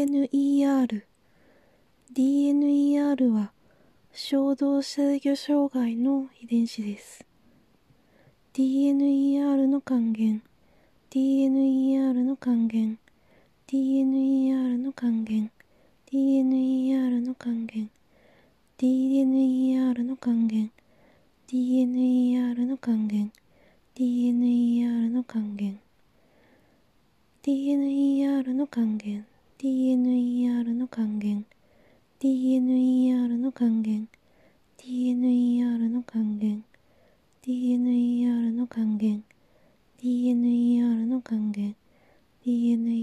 DNER DNER は衝動制御障害の遺伝子です DNER の還元 DNER の還元 DNER の還元 DNER の還元 DNER の還元 DNER の還元 DNER の還元 DNER の還元 DNER の還元 DNER の還元 DNER の還元 DNER の還元 DNER の還元 DNER